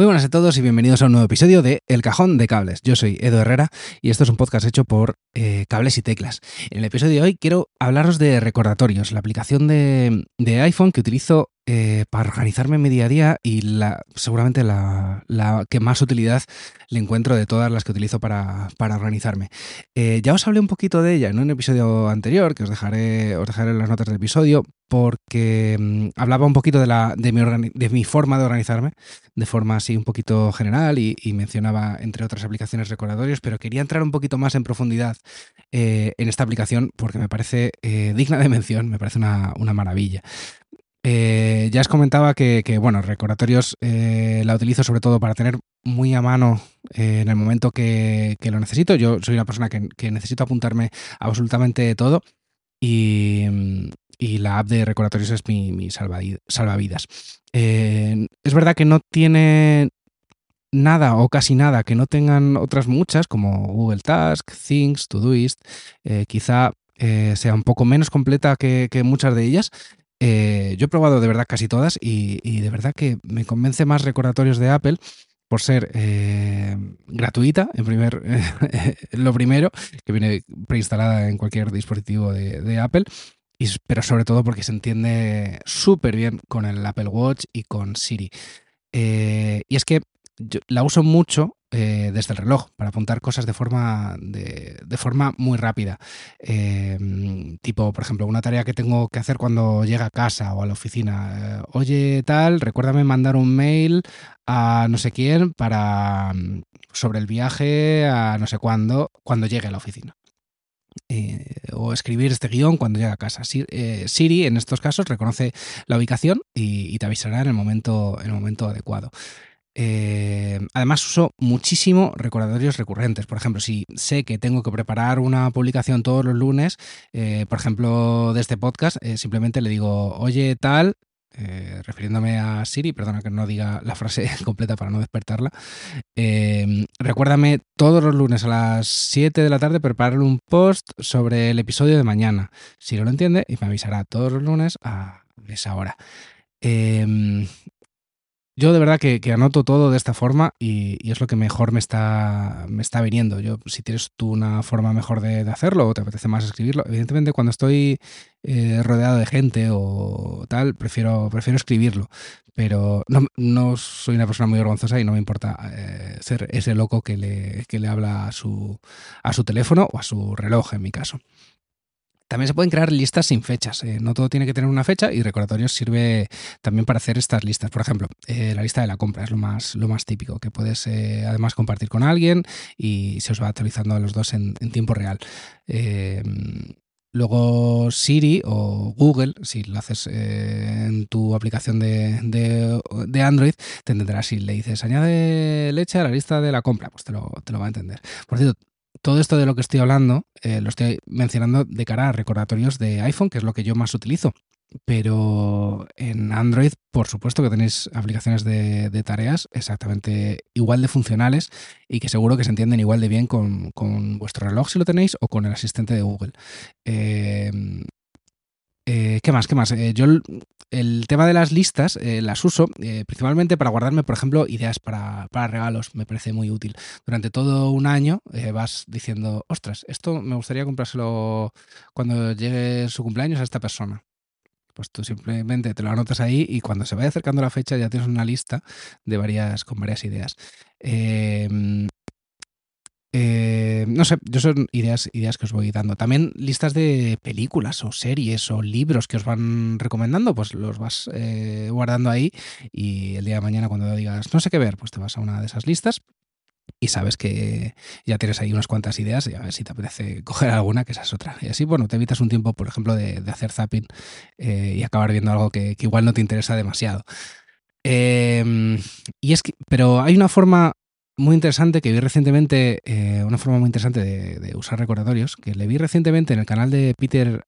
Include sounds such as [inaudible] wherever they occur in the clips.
Muy buenas a todos y bienvenidos a un nuevo episodio de El Cajón de Cables. Yo soy Edo Herrera y esto es un podcast hecho por eh, Cables y Teclas. En el episodio de hoy quiero hablaros de recordatorios, la aplicación de, de iPhone que utilizo eh, para organizarme mi día a día y la, seguramente la, que más utilidad le encuentro de todas las que utilizo para, para organizarme. Eh, ya os hablé un poquito de ella en un episodio anterior, que os dejaré, os dejaré en las notas del episodio, porque mmm, hablaba un poquito de, la, de, mi forma de organizarme, de forma así un poquito general, y, mencionaba, entre otras aplicaciones, recordatorios, pero quería entrar un poquito más en profundidad eh, en esta aplicación porque me parece digna de mención, me parece una, una maravilla. Eh, ya os comentaba que, bueno, recordatorios eh, la utilizo sobre todo para tener muy a mano eh, en el momento que, lo necesito. Yo soy una persona que, necesito apuntarme absolutamente todo y, la app de recordatorios es mi, salvavidas. Es verdad que no tiene nada o casi nada que no tengan otras muchas como Google Task, Things, Todoist. Quizá sea un poco menos completa que muchas de ellas, eh, yo he probado de verdad casi todas y, de verdad que me convence más recordatorios de Apple por ser eh, gratuita, en primer, [laughs] eh, lo primero, que viene preinstalada en cualquier dispositivo de, Apple, y, pero sobre todo porque se entiende súper bien con el Apple Watch y con Siri. Y es que yo la uso mucho eh, desde el reloj para apuntar cosas de forma, de, forma muy rápida. Eh, tipo, por ejemplo, una tarea que tengo que hacer cuando llega a casa o a la oficina. Eh, Oye, tal, recuérdame mandar un mail a no sé quién para sobre el viaje a no sé cuándo, cuando llegue a la oficina. Eh, o escribir este guion cuando llega a casa. Siri, en estos casos, reconoce la ubicación y, y te avisará en el momento, en el momento adecuado. Eh, además uso muchísimo recordatorios recurrentes. Por ejemplo, si sé que tengo que preparar una publicación todos los lunes, eh, por ejemplo, de este podcast, eh, simplemente le digo, oye, tal, refiriéndome a Siri, perdona que no diga la frase [laughs] completa para no despertarla, eh, recuérdame todos los lunes a las 7 de la tarde preparar un post sobre el episodio de mañana. Si no lo entiende, y me avisará todos los lunes a esa hora. Eh, yo de verdad que, anoto todo de esta forma y, es lo que mejor me está, me está viniendo. Yo, si tienes tú una forma mejor de, de hacerlo o te apetece más escribirlo, evidentemente cuando estoy eh, rodeado de gente o tal, prefiero, prefiero escribirlo. Pero no, no, soy una persona muy vergonzosa y no me importa eh, ser ese loco que le, que le habla a su, a su teléfono o a su reloj, en mi caso. También se pueden crear listas sin fechas. Eh, no todo tiene que tener una fecha y recordatorios sirve también para hacer estas listas. Por ejemplo, eh, la lista de la compra es lo más, lo más típico, que puedes eh, además compartir con alguien y se os va actualizando a los dos en, tiempo real. Luego Siri o Google, si lo haces en tu aplicación de, de, Android, te entenderá si le dices añade leche a la lista de la compra, pues te lo, te lo va a entender. Por cierto, todo esto de lo que estoy hablando eh, lo estoy mencionando de cara a recordatorios de iPhone, que es lo que yo más utilizo. Pero en Android, por supuesto que tenéis aplicaciones de, tareas exactamente igual de funcionales y que seguro que se entienden igual de bien con, vuestro reloj si lo tenéis o con el asistente de Google. Eh, eh, ¿Qué más? ¿Qué más? Eh, yo el, tema de las listas las uso principalmente para guardarme, por ejemplo, ideas para, para, regalos. Me parece muy útil. Durante todo un año vas diciendo, ostras, esto me gustaría comprárselo cuando llegue su cumpleaños a esta persona. Pues tú simplemente te lo anotas ahí y cuando se vaya acercando la fecha ya tienes una lista de varias, con varias ideas. Em, eh, no sé, yo son ideas, ideas que os voy dando. También listas de películas o series o libros que os van recomendando, pues los vas eh, guardando ahí y el día de mañana cuando digas no sé qué ver, pues te vas a una de esas listas y sabes que ya tienes ahí unas cuantas ideas y a ver si te apetece [laughs] coger alguna, que esa es otra. Y así, bueno, te evitas un tiempo, por ejemplo, de, hacer zapping eh, y acabar viendo algo que, igual no te interesa demasiado. Em, y es que, pero hay una forma muy interesante que vi recientemente, eh, una forma muy interesante de, usar recordatorios, que le vi recientemente en el canal de Peter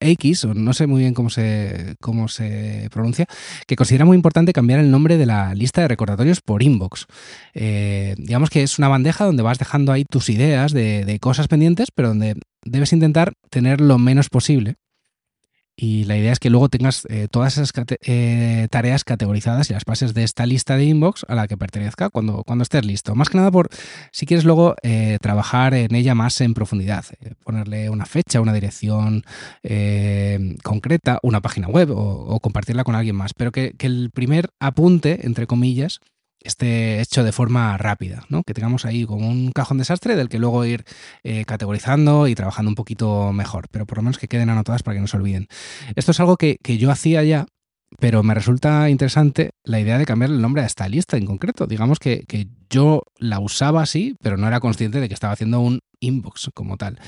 X, o no sé muy bien cómo se, cómo se pronuncia, que considera muy importante cambiar el nombre de la lista de recordatorios por inbox. Eh, digamos que es una bandeja donde vas dejando ahí tus ideas de, de cosas pendientes, pero donde debes intentar tener lo menos posible y la idea es que luego tengas eh, todas esas eh, tareas categorizadas y las pases de esta lista de inbox a la que pertenezca cuando, cuando estés listo. Más que nada por si quieres luego eh, trabajar en ella más en profundidad. ponerle una fecha, una dirección concreta, una página web o, compartirla con alguien más. Pero que, que el primer apunte, entre comillas, esté hecho de forma rápida, ¿no? Que tengamos ahí como un cajón desastre del que luego ir eh, categorizando y trabajando un poquito mejor, pero por lo menos que queden anotadas para que no se olviden. Esto es algo que, yo hacía ya, pero me resulta interesante la idea de cambiar el nombre a esta lista en concreto. Digamos que, yo la usaba así, pero no era consciente de que estaba haciendo un inbox como tal.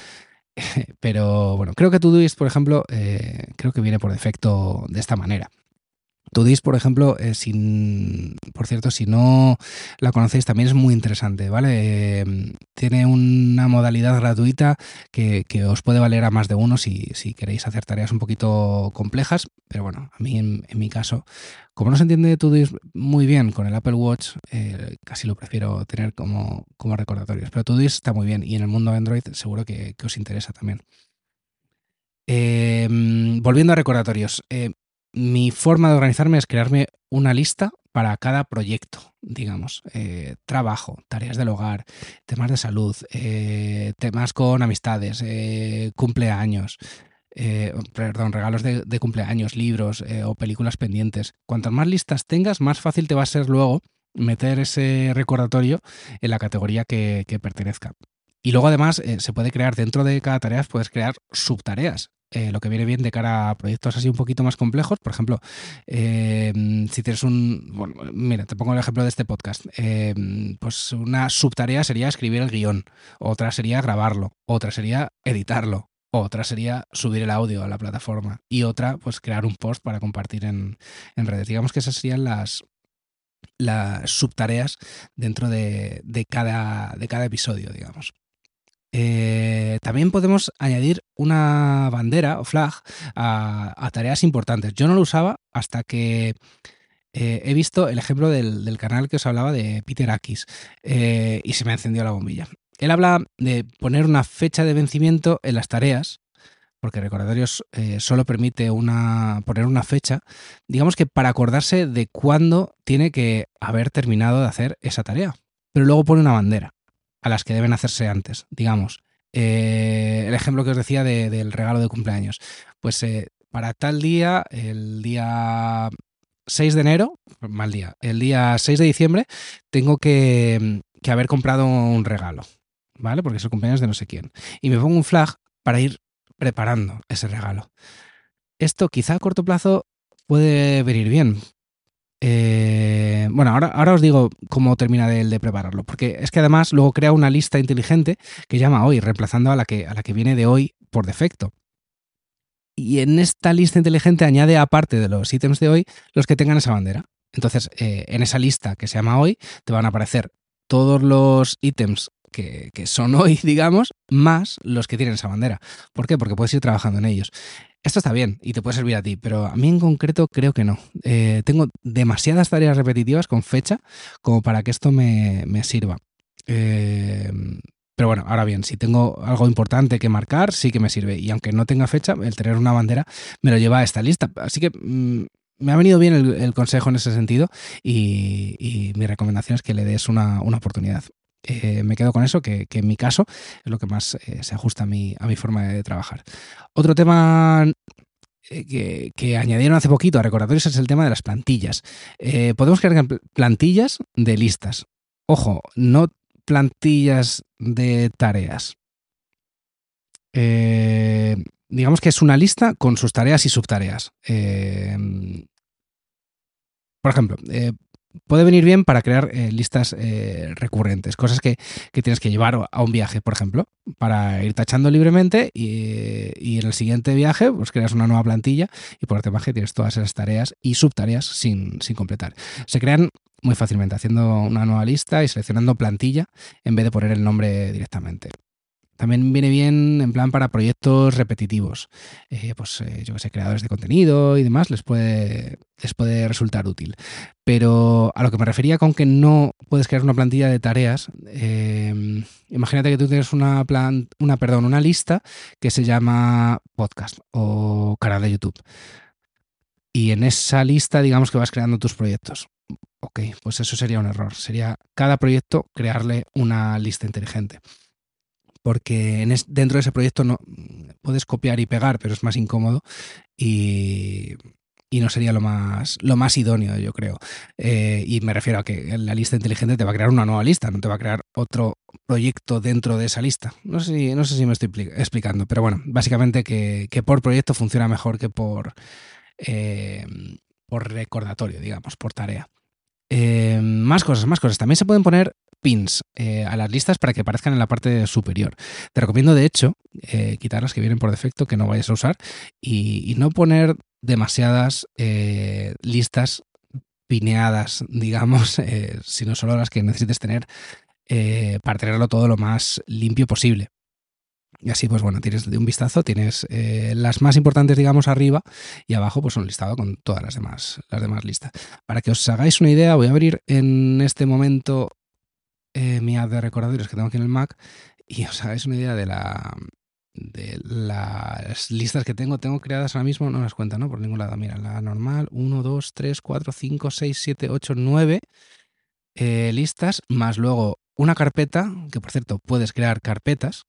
[laughs] Pero bueno, creo que Todoist, por ejemplo, eh, creo que viene por defecto de esta manera. Tudis, por ejemplo, eh, por cierto, si no la conocéis, también es muy interesante, ¿vale? Eh, tiene una modalidad gratuita que, os puede valer a más de uno si, queréis hacer tareas un poquito complejas, pero bueno, a mí en, mi caso, como no se entiende Tudis muy bien con el Apple Watch, eh, casi lo prefiero tener como, recordatorios. Pero Tudis está muy bien y en el mundo Android seguro que, os interesa también. volviendo a recordatorios, mi forma de organizarme es crearme una lista para cada proyecto, digamos, eh, trabajo, tareas del hogar, temas de salud, eh, temas con amistades, eh, cumpleaños, perdón, regalos de, cumpleaños, libros o películas pendientes. Cuantas más listas tengas, más fácil te va a ser luego meter ese recordatorio en la categoría que, que pertenezca. Y luego además se puede crear dentro de cada tarea, puedes crear subtareas. Eh, lo que viene bien de cara a proyectos así un poquito más complejos. Por ejemplo, eh, si tienes un. Bueno, mira, te pongo el ejemplo de este podcast. Eh, pues una subtarea sería escribir el guion, otra sería grabarlo, otra sería editarlo, otra sería subir el audio a la plataforma y otra, pues crear un post para compartir en, redes. Digamos que esas serían las, las subtareas dentro de, cada, de cada episodio, digamos. Eh, también podemos añadir una bandera o flag a, tareas importantes. Yo no lo usaba hasta que eh, he visto el ejemplo del, canal que os hablaba de Peter Akis eh, y se me encendió la bombilla. Él habla de poner una fecha de vencimiento en las tareas, porque recordatorios solo permite una, poner una fecha, digamos que para acordarse de cuándo tiene que haber terminado de hacer esa tarea. Pero luego pone una bandera a las que deben hacerse antes, digamos. Eh, el ejemplo que os decía del regalo de cumpleaños. Pues eh, para tal día, el día 6 de enero, mal día, el día 6 de diciembre, tengo que, que haber comprado un regalo, ¿vale? Porque es el cumpleaños de no sé quién. Y me pongo un flag para ir preparando ese regalo. Esto quizá a corto plazo puede venir bien, eh, bueno, ahora, ahora os digo cómo termina de, de, prepararlo, porque es que además luego crea una lista inteligente que llama hoy, reemplazando a la que, a la que viene de hoy por defecto. y en esta lista inteligente añade aparte de los ítems de hoy los que tengan esa bandera. Entonces, eh, en esa lista que se llama hoy, te van a aparecer todos los ítems que, son hoy, [laughs] digamos, más los que tienen esa bandera. ¿Por qué? Porque puedes ir trabajando en ellos. Esto está bien y te puede servir a ti, pero a mí en concreto creo que no. Eh, tengo demasiadas tareas repetitivas con fecha como para que esto me, sirva. Eh, pero bueno, ahora bien, si tengo algo importante que marcar, sí que me sirve. Y aunque no tenga fecha, el tener una bandera me lo lleva a esta lista. Así que mm, me ha venido bien el, consejo en ese sentido y, mi recomendación es que le des una, oportunidad. Eh, me quedo con eso, que, en mi caso es lo que más eh, se ajusta a mi, a mi forma de trabajar. Otro tema eh, que, añadieron hace poquito a recordatorios es el tema de las plantillas. podemos crear plantillas de listas. Ojo, no plantillas de tareas. digamos que es una lista con sus tareas y subtareas. Por ejemplo, puede venir bien para crear eh, listas eh, recurrentes, cosas que, tienes que llevar a un viaje, por ejemplo, para ir tachando libremente y, en el siguiente viaje pues creas una nueva plantilla y por viaje tienes todas esas tareas y subtareas sin, sin completar. Se crean muy fácilmente haciendo una nueva lista y seleccionando plantilla en vez de poner el nombre directamente. También viene bien en plan para proyectos repetitivos. Eh, pues eh, yo que sé, creadores de contenido y demás les puede, les puede resultar útil. Pero a lo que me refería con que no puedes crear una plantilla de tareas, eh, imagínate que tú tienes una, plan, una, perdón, una lista que se llama podcast o canal de YouTube. Y en esa lista, digamos que vas creando tus proyectos. Ok, pues eso sería un error. Sería cada proyecto crearle una lista inteligente porque dentro de ese proyecto no puedes copiar y pegar, pero es más incómodo y, no sería lo más, lo más idóneo, yo creo. Eh, y me refiero a que la lista inteligente te va a crear una nueva lista, no te va a crear otro proyecto dentro de esa lista. No sé si, no sé si me estoy explicando, pero bueno, básicamente que, por proyecto funciona mejor que por, eh, por recordatorio, digamos, por tarea. Eh, más cosas, más cosas. También se pueden poner pins eh, a las listas para que aparezcan en la parte superior. Te recomiendo, de hecho, eh, quitar las que vienen por defecto, que no vayas a usar, y, no poner demasiadas listas pineadas, [laughs] digamos, sino solo las que necesites tener para tenerlo todo lo más limpio posible. Y así, pues bueno, tienes de un vistazo, tienes eh, las más importantes, digamos, arriba y abajo, pues un listado con todas las demás, las demás listas. Para que os hagáis una idea, voy a abrir en este momento eh, mi app de recordadores que tengo aquí en el Mac y os hagáis una idea de la las listas que tengo, tengo creadas ahora mismo, no las cuenta, ¿no? Por ningún lado. Mira, la normal, 1, 2, 3, 4, 5, 6, 7, 8, 9 listas, más luego una carpeta, que por cierto puedes crear carpetas,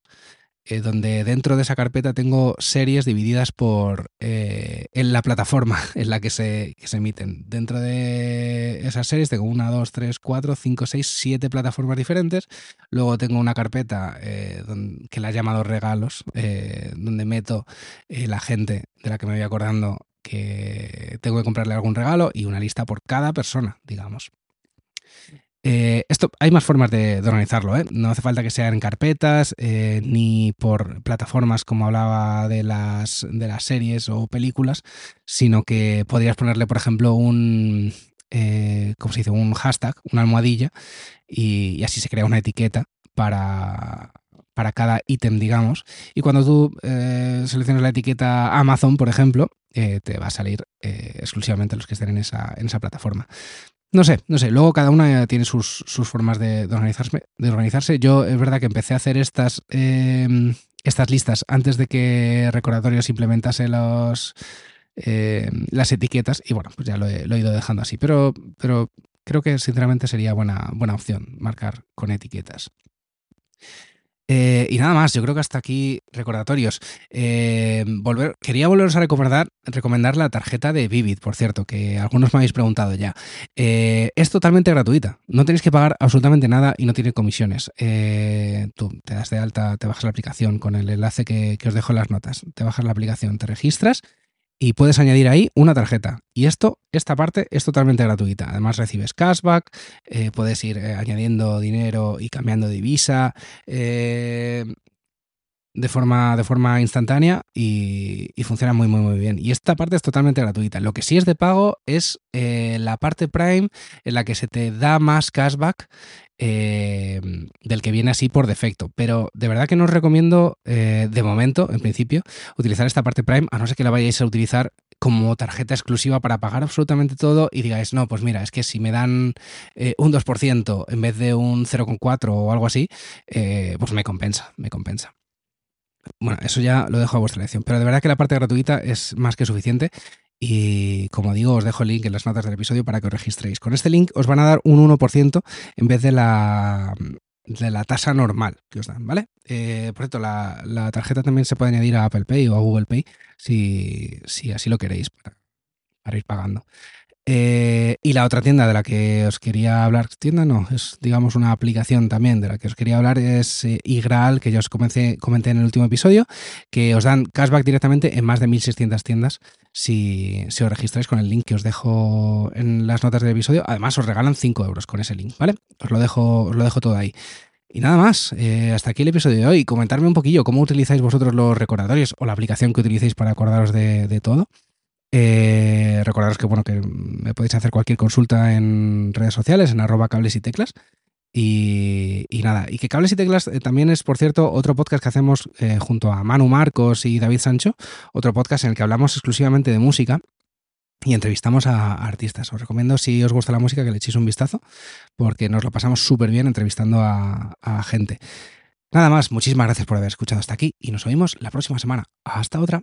eh, donde dentro de esa carpeta tengo series divididas por eh, en la plataforma [laughs] en la que se, se, emiten. Dentro de esas series tengo una, dos, tres, cuatro, cinco, seis, siete plataformas diferentes. Luego tengo una carpeta eh, que la he llamado regalos, donde meto la gente de la que me voy acordando que tengo que comprarle algún regalo y una lista por cada persona, digamos. Eh, esto hay más formas de, organizarlo, ¿eh? no hace falta que sean en carpetas eh, ni por plataformas como hablaba de las, de las series o películas, sino que podrías ponerle, por ejemplo, un, ¿cómo se dice? un hashtag, una almohadilla, y, así se crea una etiqueta para, para cada ítem, digamos. Y cuando tú seleccionas la etiqueta Amazon, por ejemplo, te va a salir exclusivamente los que estén en esa, en esa plataforma. No sé, no sé. Luego cada una tiene sus, formas de, organizarse, de organizarse. Yo es verdad que empecé a hacer estas, em, estas listas antes de que Recordatorios implementase los, em, las etiquetas y bueno, pues ya lo he, lo he, ido dejando así. Pero, pero creo que sinceramente sería buena, buena opción marcar con etiquetas. Eh, y nada más, yo creo que hasta aquí recordatorios. Eh, volver, quería volveros a recomendar, recomendar la tarjeta de Vivid, por cierto, que algunos me habéis preguntado ya. Eh, es totalmente gratuita, no tenéis que pagar absolutamente nada y no tiene comisiones. tú te das de alta, te bajas la aplicación con el enlace que, que os dejo en las notas. Te bajas la aplicación, te registras y puedes añadir ahí una tarjeta. Y esto, esta parte es totalmente gratuita. Además recibes cashback, eh, puedes ir eh, añadiendo dinero y cambiando divisa. Eh, de forma, de forma instantánea y, funciona muy, muy, muy bien. Y esta parte es totalmente gratuita. Lo que sí es de pago es eh, la parte Prime en la que se te da más cashback eh, del que viene así por defecto. Pero de verdad que no os recomiendo, eh, de momento, en principio, utilizar esta parte Prime, a no ser que la vayáis a utilizar como tarjeta exclusiva para pagar absolutamente todo y digáis, no, pues mira, es que si me dan un 2% en vez de un 0,4 o algo así, pues me compensa, me compensa. Bueno, eso ya lo dejo a vuestra elección, pero de verdad que la parte gratuita es más que suficiente. Y como digo, os dejo el link en las notas del episodio para que os registréis. Con este link os van a dar un 1% en vez de la, de la tasa normal que os dan, ¿vale? Eh, por cierto, la, tarjeta también se puede añadir a Apple Pay o a Google Pay si, si así lo queréis para ir pagando. Eh, y la otra tienda de la que os quería hablar, tienda no, es digamos una aplicación también de la que os quería hablar es eh, que ya os comenté, comenté en el último episodio, que os dan cashback directamente en más de 1.600 tiendas si, os registráis con el link que os dejo en las notas del episodio. Además os regalan 5 euros con ese link, ¿vale? Os lo dejo, lo dejo todo ahí. Y nada más, eh, hasta aquí el episodio de hoy. Comentarme un poquillo cómo utilizáis vosotros los recordatorios o la aplicación que utilicéis para acordaros de todo. Eh, recordaros que bueno que me podéis hacer cualquier consulta en redes sociales, en arroba cables y teclas. Y, nada, y que Cables y Teclas eh, también es, por cierto, otro podcast que hacemos eh, junto a Manu Marcos y David Sancho, otro podcast en el que hablamos exclusivamente de música y entrevistamos a, artistas. Os recomiendo, si os gusta la música, que le echéis un vistazo, porque nos lo pasamos súper bien entrevistando a, a gente. Nada más, muchísimas gracias por haber escuchado hasta aquí y nos oímos la próxima semana. Hasta otra.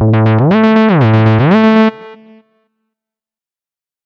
You